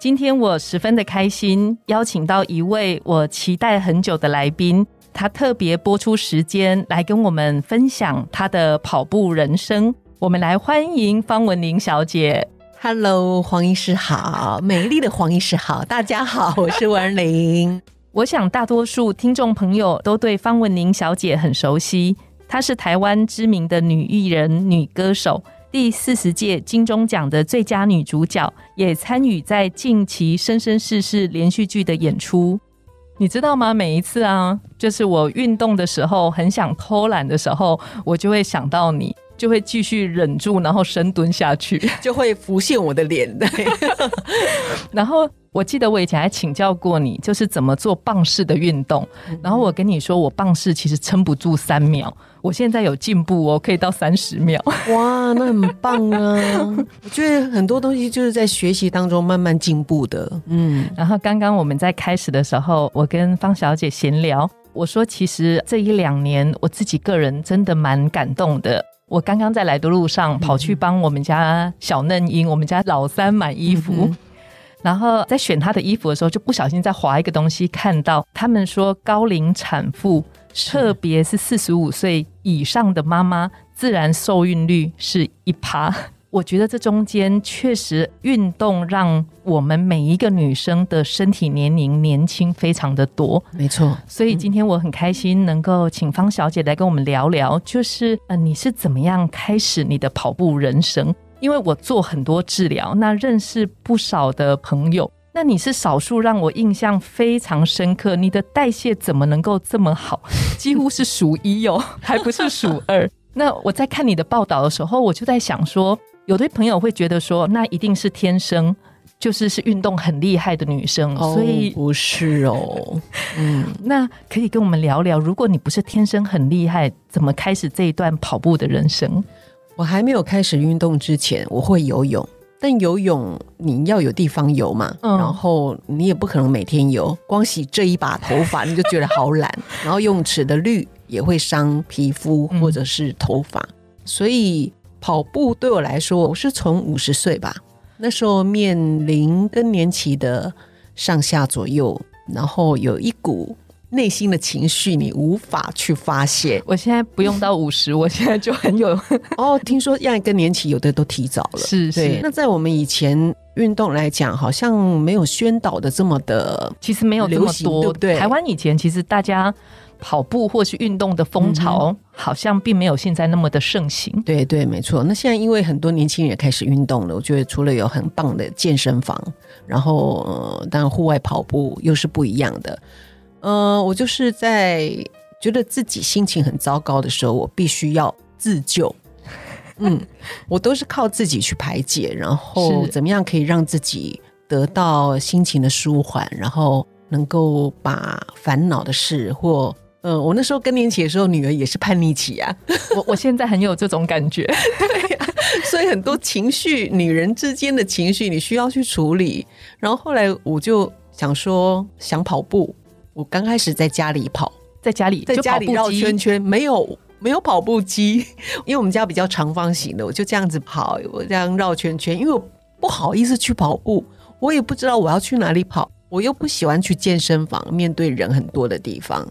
今天我十分的开心，邀请到一位我期待很久的来宾。他特别播出时间来跟我们分享他的跑步人生。我们来欢迎方文玲小姐。Hello，黄医师好，美丽的黄医师好，大家好，我是文玲。我想大多数听众朋友都对方文玲小姐很熟悉，她是台湾知名的女艺人、女歌手，第四十届金钟奖的最佳女主角，也参与在近期《生生世世》连续剧的演出。你知道吗？每一次啊，就是我运动的时候，很想偷懒的时候，我就会想到你，就会继续忍住，然后深蹲下去，就会浮现我的脸。然后我记得我以前还请教过你，就是怎么做棒式的运动。然后我跟你说，我棒式其实撑不住三秒。我现在有进步哦，可以到三十秒。哇，那很棒啊！我觉得很多东西就是在学习当中慢慢进步的。嗯，然后刚刚我们在开始的时候，我跟方小姐闲聊，我说其实这一两年我自己个人真的蛮感动的。我刚刚在来的路上跑去帮我们家小嫩婴、我们家老三买衣服，然后在选她的衣服的时候，就不小心在划一个东西，看到他们说高龄产妇。特别是四十五岁以上的妈妈，自然受孕率是一趴。我觉得这中间确实运动让我们每一个女生的身体年龄年轻非常的多。没错，所以今天我很开心能够请方小姐来跟我们聊聊，就是呃你是怎么样开始你的跑步人生？因为我做很多治疗，那认识不少的朋友。那你是少数让我印象非常深刻，你的代谢怎么能够这么好？几乎是数一哦，还不是数二。那我在看你的报道的时候，我就在想说，有的朋友会觉得说，那一定是天生就是是运动很厉害的女生，所以不是哦。嗯，那可以跟我们聊聊，如果你不是天生很厉害，怎么开始这一段跑步的人生？我还没有开始运动之前，我会游泳。但游泳你要有地方游嘛，然后你也不可能每天游，光洗这一把头发你就觉得好懒，然后泳池的氯也会伤皮肤或者是头发，所以跑步对我来说，我是从五十岁吧，那时候面临更年期的上下左右，然后有一股。内心的情绪你无法去发泄。我现在不用到五十，我现在就很有 哦。听说让更年期有的都提早了，是是。那在我们以前运动来讲，好像没有宣导的这么的，其实没有这么多。对，台湾以前其实大家跑步或是运动的风潮，好像并没有现在那么的盛行。对对，没错。那现在因为很多年轻人也开始运动了，我觉得除了有很棒的健身房，然后呃，当然户外跑步又是不一样的。嗯，我就是在觉得自己心情很糟糕的时候，我必须要自救。嗯，我都是靠自己去排解，然后怎么样可以让自己得到心情的舒缓，然后能够把烦恼的事或嗯，我那时候更年期的时候，女儿也是叛逆期啊。我我现在很有这种感觉，对呀。所以很多情绪，女人之间的情绪，你需要去处理。然后后来我就想说，想跑步。我刚开始在家里跑，在家里在家里绕圈圈，没有没有跑步机，因为我们家比较长方形的，我就这样子跑，我这样绕圈圈，因为我不好意思去跑步，我也不知道我要去哪里跑，我又不喜欢去健身房，面对人很多的地方，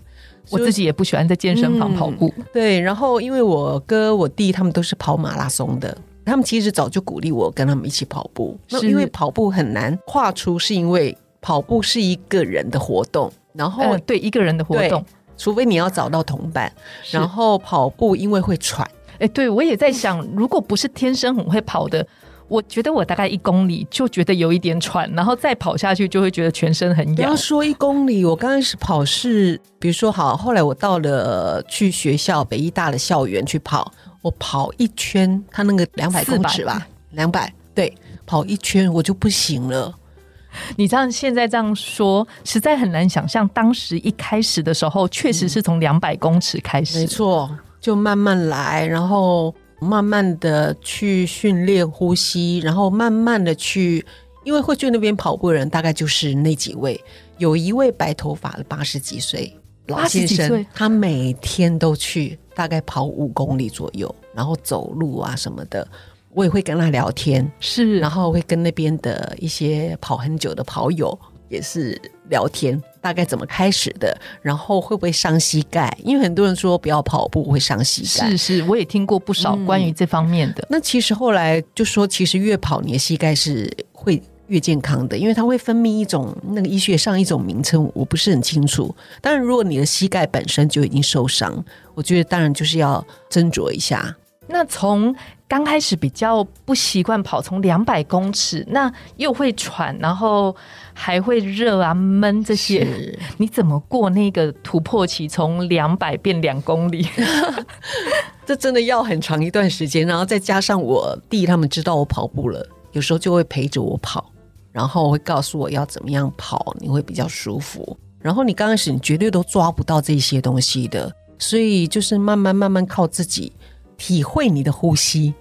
我自己也不喜欢在健身房跑步。对，然后因为我哥我弟他们都是跑马拉松的，他们其实早就鼓励我跟他们一起跑步，那因为跑步很难跨出，是因为跑步是一个人的活动。然后对一个人的活动，除非你要找到同伴。然后跑步因为会喘，哎，对我也在想，如果不是天生很会跑的，我觉得我大概一公里就觉得有一点喘，然后再跑下去就会觉得全身很痒。不要说一公里，我刚开始跑是，比如说好，后来我到了去学校北医大的校园去跑，我跑一圈，他那个两百公尺吧，两百对，跑一圈我就不行了。你这样现在这样说，实在很难想象当时一开始的时候，确实是从两百公尺开始。没错，就慢慢来，然后慢慢的去训练呼吸，然后慢慢的去，因为会去那边跑步的人大概就是那几位，有一位白头发的八十几岁老先生，他每天都去，大概跑五公里左右，然后走路啊什么的。我也会跟他聊天，是，然后会跟那边的一些跑很久的跑友也是聊天，大概怎么开始的，然后会不会伤膝盖？因为很多人说不要跑步会伤膝盖，是是，我也听过不少关于这方面的。那其实后来就说，其实越跑你的膝盖是会越健康的，因为它会分泌一种那个医学上一种名称，我不是很清楚。当然，如果你的膝盖本身就已经受伤，我觉得当然就是要斟酌一下。那从刚开始比较不习惯跑，从两百公尺，那又会喘，然后还会热啊、闷这些，你怎么过那个突破期？从两百变两公里，这真的要很长一段时间。然后再加上我弟他们知道我跑步了，有时候就会陪着我跑，然后会告诉我要怎么样跑，你会比较舒服。然后你刚开始你绝对都抓不到这些东西的，所以就是慢慢慢慢靠自己。体会你的呼吸，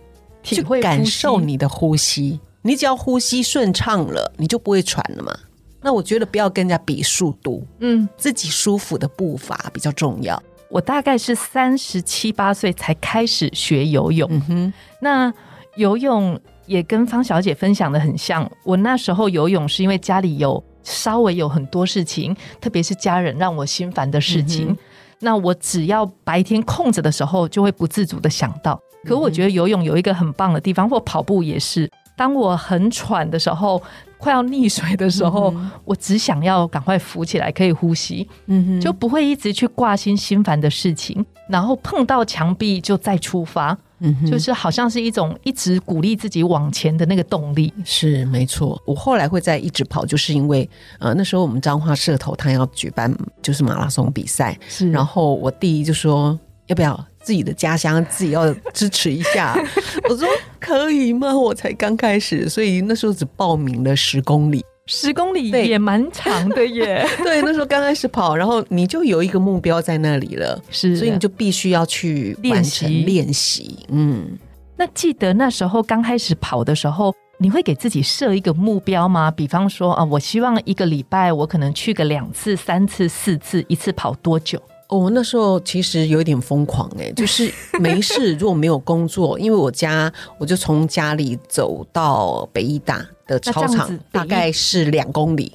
体会感受你的呼吸。你只要呼吸顺畅了，你就不会喘了嘛。那我觉得不要跟人家比速度，嗯，自己舒服的步伐比较重要。我大概是三十七八岁才开始学游泳，嗯哼。那游泳也跟方小姐分享的很像。我那时候游泳是因为家里有稍微有很多事情，特别是家人让我心烦的事情。那我只要白天空着的时候，就会不自主的想到。可我觉得游泳有一个很棒的地方，或跑步也是。当我很喘的时候，快要溺水的时候，我只想要赶快浮起来，可以呼吸，嗯就不会一直去挂心心烦的事情，然后碰到墙壁就再出发。嗯，就是好像是一种一直鼓励自己往前的那个动力，是没错。我后来会在一直跑，就是因为呃那时候我们彰化社头他要举办就是马拉松比赛，是。然后我弟就说要不要自己的家乡自己要支持一下，我说可以吗？我才刚开始，所以那时候只报名了十公里。十公里也蛮长的耶，对，那时候刚开始跑，然后你就有一个目标在那里了，是，所以你就必须要去练习练习。嗯，那记得那时候刚开始跑的时候，你会给自己设一个目标吗？比方说啊，我希望一个礼拜我可能去个两次、三次、四次，一次跑多久？哦，那时候其实有点疯狂哎，就是没事，如果没有工作，因为我家我就从家里走到北医大的操场，大概是两公里，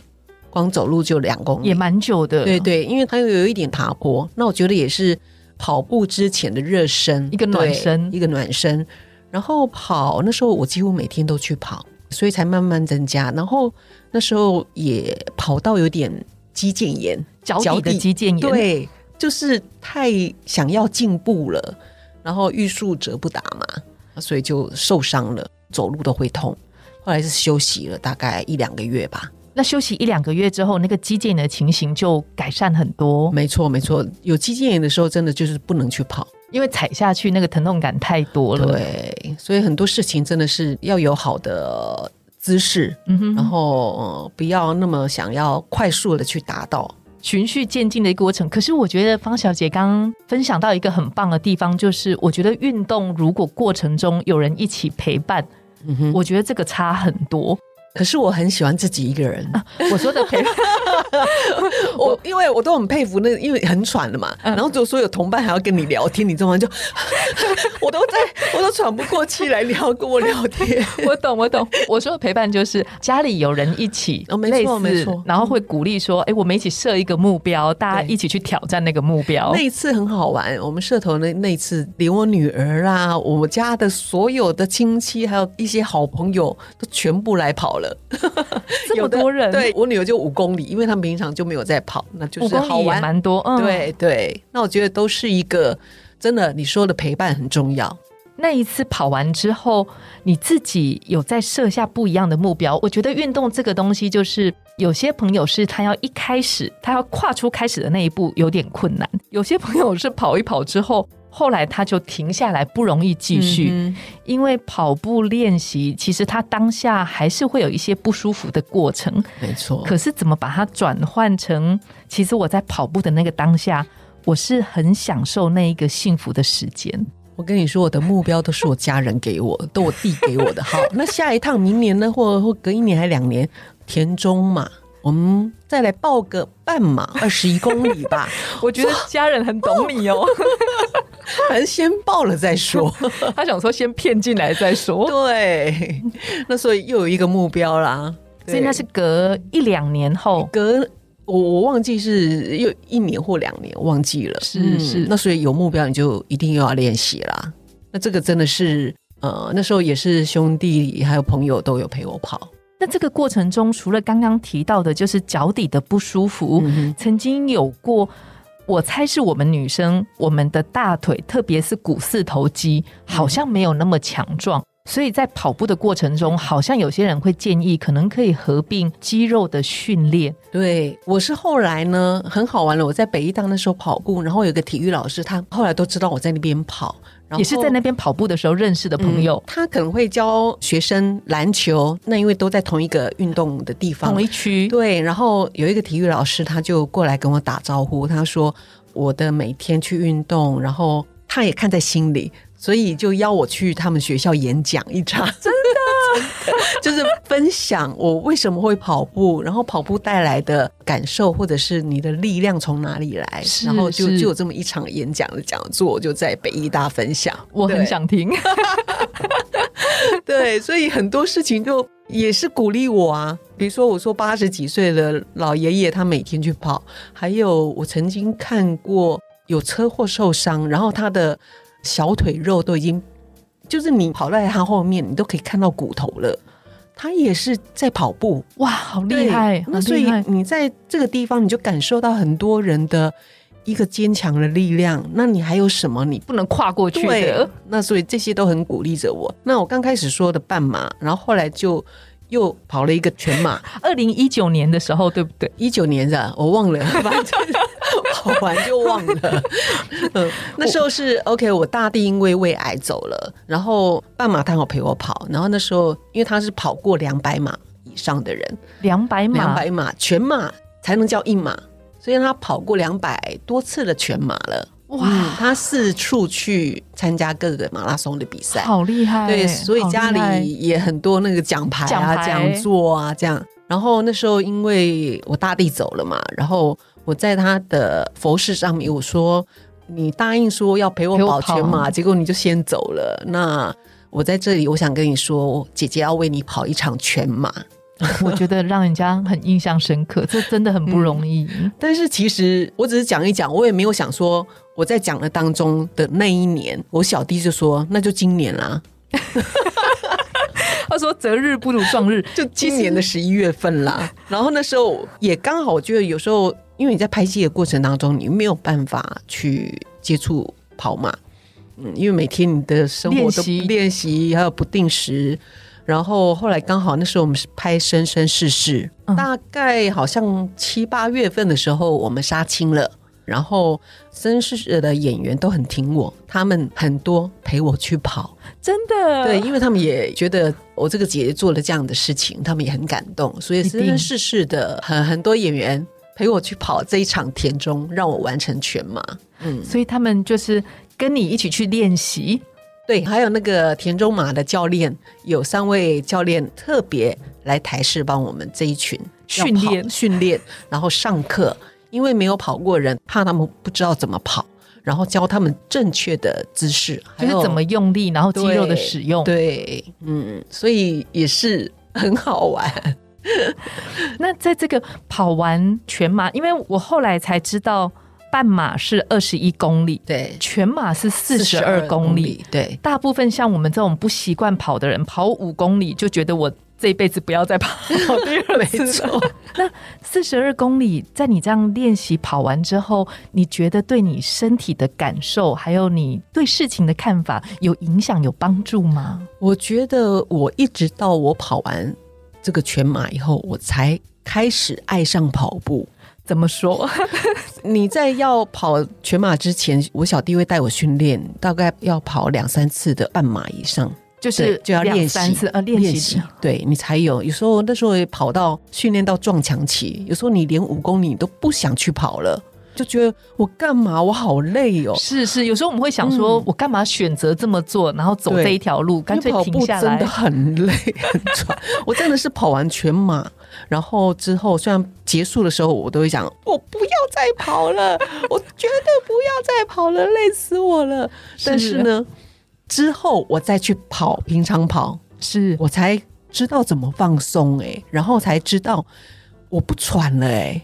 光走路就两公里，也蛮久的。对对，因为它又有一点爬坡，那我觉得也是跑步之前的热身，一个暖身，一个暖身。然后跑那时候我几乎每天都去跑，所以才慢慢增加。然后那时候也跑到有点肌腱炎，脚底的肌腱炎，对。就是太想要进步了，然后欲速则不达嘛，所以就受伤了，走路都会痛。后来是休息了大概一两个月吧。那休息一两个月之后，那个肌腱炎的情形就改善很多。没错，没错，有肌腱炎的时候，真的就是不能去跑，因为踩下去那个疼痛感太多了。对，所以很多事情真的是要有好的姿势，嗯哼，然后不要那么想要快速的去达到。循序渐进的一个过程，可是我觉得方小姐刚刚分享到一个很棒的地方，就是我觉得运动如果过程中有人一起陪伴，我觉得这个差很多。可是我很喜欢自己一个人。我说的陪，我因为我都很佩服那，因为很喘了嘛。然后就说有同伴还要跟你聊天，你知道吗？就 我都在，我都喘不过气来聊跟我聊天。我懂，我懂。我说的陪伴就是家里有人一起，没错没错。然后会鼓励说：“哎，我们一起设一个目标，大家一起去挑战那个目标。”那一次很好玩。我们社头那那一次，连我女儿啊，我家的所有的亲戚，还有一些好朋友，都全部来跑了。这么多人，对我女儿就五公里，因为他们平常就没有在跑，那就是好玩蛮多。嗯，对对，那我觉得都是一个真的，你说的陪伴很重要。那一次跑完之后，你自己有在设下不一样的目标。我觉得运动这个东西，就是有些朋友是他要一开始，他要跨出开始的那一步有点困难；有些朋友是跑一跑之后。后来他就停下来，不容易继续，嗯因为跑步练习其实他当下还是会有一些不舒服的过程。没错。可是怎么把它转换成，其实我在跑步的那个当下，我是很享受那一个幸福的时间。我跟你说，我的目标都是我家人给我，都我弟给我的。好，那下一趟明年呢，或或隔一年还两年，田中嘛，我们再来报个半马，二十一公里吧。我觉得家人很懂你哦，反正先报了再说。他想说先骗进来再说，对，那所以又有一个目标啦。所以那是隔一两年后。隔我我忘记是又一年或两年，忘记了。是是那所以有目标你就一定又要练习啦。那这个真的是呃，那时候也是兄弟还有朋友都有陪我跑。那这个过程中，除了刚刚提到的，就是脚底的不舒服，嗯曾经有过，我猜是我们女生，我们的大腿，特别是股四头肌，好像没有那么强壮。所以在跑步的过程中，好像有些人会建议，可能可以合并肌肉的训练。对，我是后来呢，很好玩了。我在北医大那时候跑步，然后有个体育老师，他后来都知道我在那边跑，也是在那边跑步的时候认识的朋友嗯，他可能会教学生篮球，那因为都在同一个运动的地方同，一区。对。然后有一个体育老师，他就过来跟我打招呼，他说我的每天去运动，然后他也看在心里，所以就邀我去他们学校演讲一场，真的，就是分享我为什么会跑步，然后跑步带来的感受，或者是你的力量从哪里来，然后就就有这么一场演讲的讲座，就在北医大分享，我很想听，对，所以很多事情就也是鼓励我啊。比如说，我说八十几岁的老爷爷，他每天去跑；还有我曾经看过有车祸受伤，然后他的小腿肉都已经，就是你跑在他后面，你都可以看到骨头了。他也是在跑步，哇，好厉害！那所以你在这个地方，你就感受到很多人的一个坚强的力量。那你还有什么你不能跨过去对的，，那所以这些都很鼓励着我。那我刚开始说的半马，然后后来就又跑了一个全马，二零一九年的时候，对不对？一九年的我忘了，反正跑完就忘了。嗯，那时候是 OK，我大弟因为胃癌走了，然后半马他有陪我跑，然后那时候因为他是跑过两百码以上的人，两百码，两百码全马才能叫一马，所以他跑过两百多次的全马了。哇嗯他四处去参加各个马拉松的比赛，好厉害！对，所以家里也很多那个奖牌啊、讲座啊这样。然后那时候因为我大弟走了嘛，然后我在他的佛事上面我说：“你答应说要陪我跑跑全马，结果你就先走了。那我在这里，我想跟你说，姐姐要为你跑一场全马。我觉得让人家很印象深刻，这真的很不容易。但是其实我只是讲一讲，我也没有想说我在讲的当中的那一年，我小弟就说那就今年啦，他说：“择日不如撞日，就今年的十一月份啦。然后那时候也刚好，我觉得有时候因为你在拍戏的过程当中，你没有办法去接触跑马，嗯，因为每天你的生活都练习练习还有不定时。然后后来刚好那时候我们是拍《生生世世》嗯大概好像七八月份的时候我们杀青了。然后《生生世世》的演员都很挺我，他们很多陪我去跑，真的对，因为他们也觉得我这个姐姐做了这样的事情，他们也很感动，所以生生世世的很很多演员陪我去跑这一场田中，让我完成全马。嗯，所以他们就是跟你一起去练习。对，还有那个田中马的教练，有三位教练特别来台视帮我们这一群训练训练，然后上课，因为没有跑过人，怕他们不知道怎么跑，然后教他们正确的姿势，就是怎么用力，然后肌肉的使用。对，嗯，所以也是很好玩。那在这个跑完全马，因为我后来才知道，半马是二十一公里，对，全马是四十二公里。，对，大部分像我们这种不习惯跑的人，跑五公里就觉得我这一辈子不要再跑第二 没次了。错。那四十二公里，在你这样练习跑完之后，你觉得对你身体的感受，还有你对事情的看法，有影响、有帮助吗？我觉得我一直到我跑完这个全马以后，我才开始爱上跑步。怎么说？你在要跑全马之前，我小弟会带我训练，大概要跑两三次的半马以上，就是就要两练习三次呃练习习，对你才有。有时候那时候也跑到训练到撞墙期，有时候你连五公里你都不想去跑了，就觉得我干嘛？我好累哦。是是，有时候我们会想说，嗯我干嘛选择这么做，然后走这一条路，干脆停下来真的。很累很喘。我真的是跑完全马，然后之后虽然结束的时候，我都会想，我不要再跑了，我绝对不要再跑了，累死我了。但是呢，之后我再去跑平常跑，是我才知道怎么放松哎、然后才知道我不喘了哎、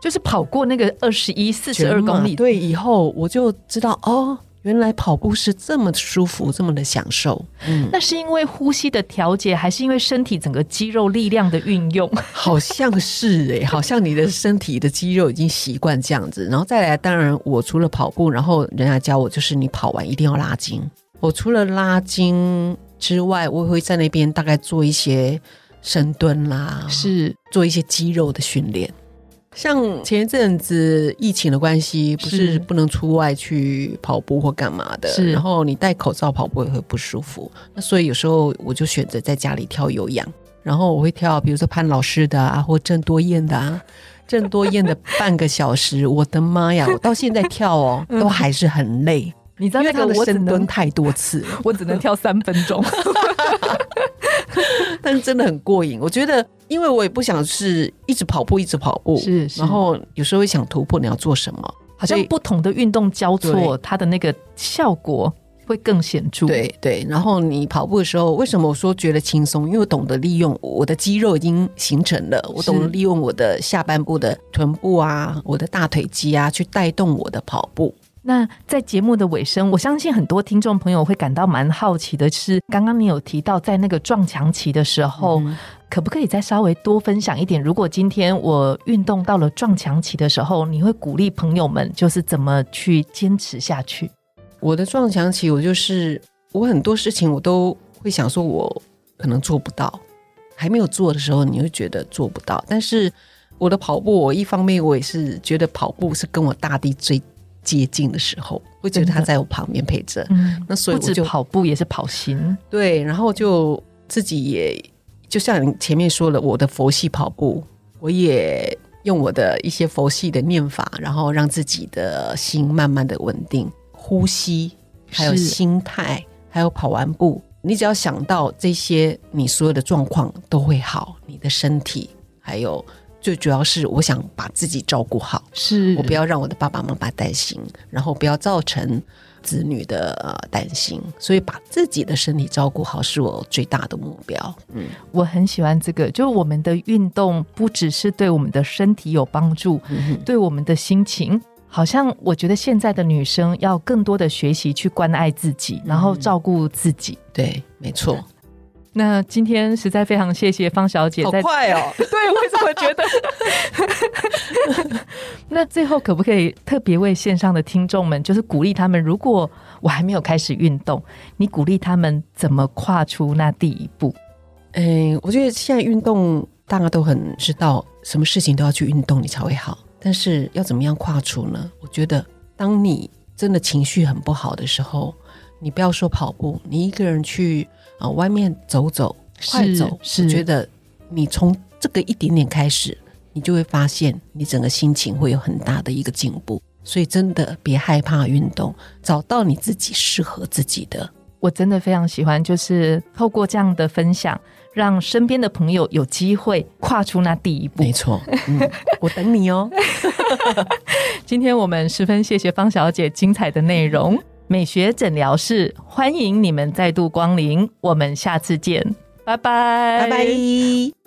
就是跑过那个二十一、四十二公里，对，以后我就知道哦，原来跑步是这么舒服，这么的享受。嗯，那是因为呼吸的调节，还是因为身体整个肌肉力量的运用？好像是哎、好像你的身体的肌肉已经习惯这样子，然后再来，当然我除了跑步，然后人家教我就是你跑完一定要拉筋。我除了拉筋之外，我也会在那边大概做一些深蹲啦，是做一些肌肉的训练。像前一阵子疫情的关系，不是是不能出外去跑步或干嘛的，是然后你戴口罩跑步也会不舒服。那所以有时候我就选择在家里跳有氧，然后我会跳，比如说潘老师的啊，或郑多燕的啊。郑多燕的半个小时，我的妈呀！我到现在跳哦，都还是很累，你知道那个深蹲太多次了。我只能跳三分钟。但是真的很过瘾。我觉得，因为我也不想是一直跑步，一直跑步，是是然后有时候会想突破，你要做什么？好像不同的运动交错，它的那个效果会更显著。，对对，然后你跑步的时候，为什么我说觉得轻松？因为我懂得利用我的肌肉已经形成了，我懂得利用我的下半部的臀部啊，我的大腿肌啊，去带动我的跑步。那在节目的尾声，我相信很多听众朋友会感到蛮好奇的是，刚刚你有提到在那个撞墙期的时候，嗯可不可以再稍微多分享一点？如果今天我运动到了撞墙期的时候，你会鼓励朋友们就是怎么去坚持下去？我的撞墙期，我就是我很多事情我都会想说，我可能做不到，还没有做的时候，你会觉得做不到。但是我的跑步，我一方面我也是觉得跑步是跟我大地最接近的时候，会觉得他在我旁边陪着。嗯，那所以我就跑步也是跑心，对，然后就自己也就像你前面说了，我的佛系跑步，我也用我的一些佛系的念法，然后让自己的心慢慢的稳定，呼吸，还有心态，还有跑完步，你只要想到这些，你所有的状况都会好，你的身体，还有最主要是我想把自己照顾好。是我不要让我的爸爸妈妈担心，然后不要造成子女的呃担心，所以把自己的身体照顾好是我最大的目标。嗯，我很喜欢这个，就是我们的运动不只是对我们的身体有帮助，嗯对我们的心情。好像我觉得现在的女生要更多的学习去关爱自己，然后照顾自己。对，没错，那今天实在非常谢谢方小姐好在快哦！对，我怎么觉得？那最后可不可以特别为线上的听众们，就是鼓励他们，如果我还没有开始运动，你鼓励他们怎么跨出那第一步？哎，我觉得现在运动大家都很知道，什么事情都要去运动你才会好，但是要怎么样跨出呢？我觉得，当你真的情绪很不好的时候，你不要说跑步，你一个人去啊、呃外面走走，快走，是我觉得你从这个一点点开始，你就会发现你整个心情会有很大的一个进步。所以真的别害怕运动，找到你自己适合自己的。我真的非常喜欢，就是透过这样的分享，让身边的朋友有机会跨出那第一步没。错，嗯，我等你哦。今天我们十分谢谢方小姐精彩的内容，美学诊疗室欢迎你们再度光临，我们下次见，拜拜，拜拜。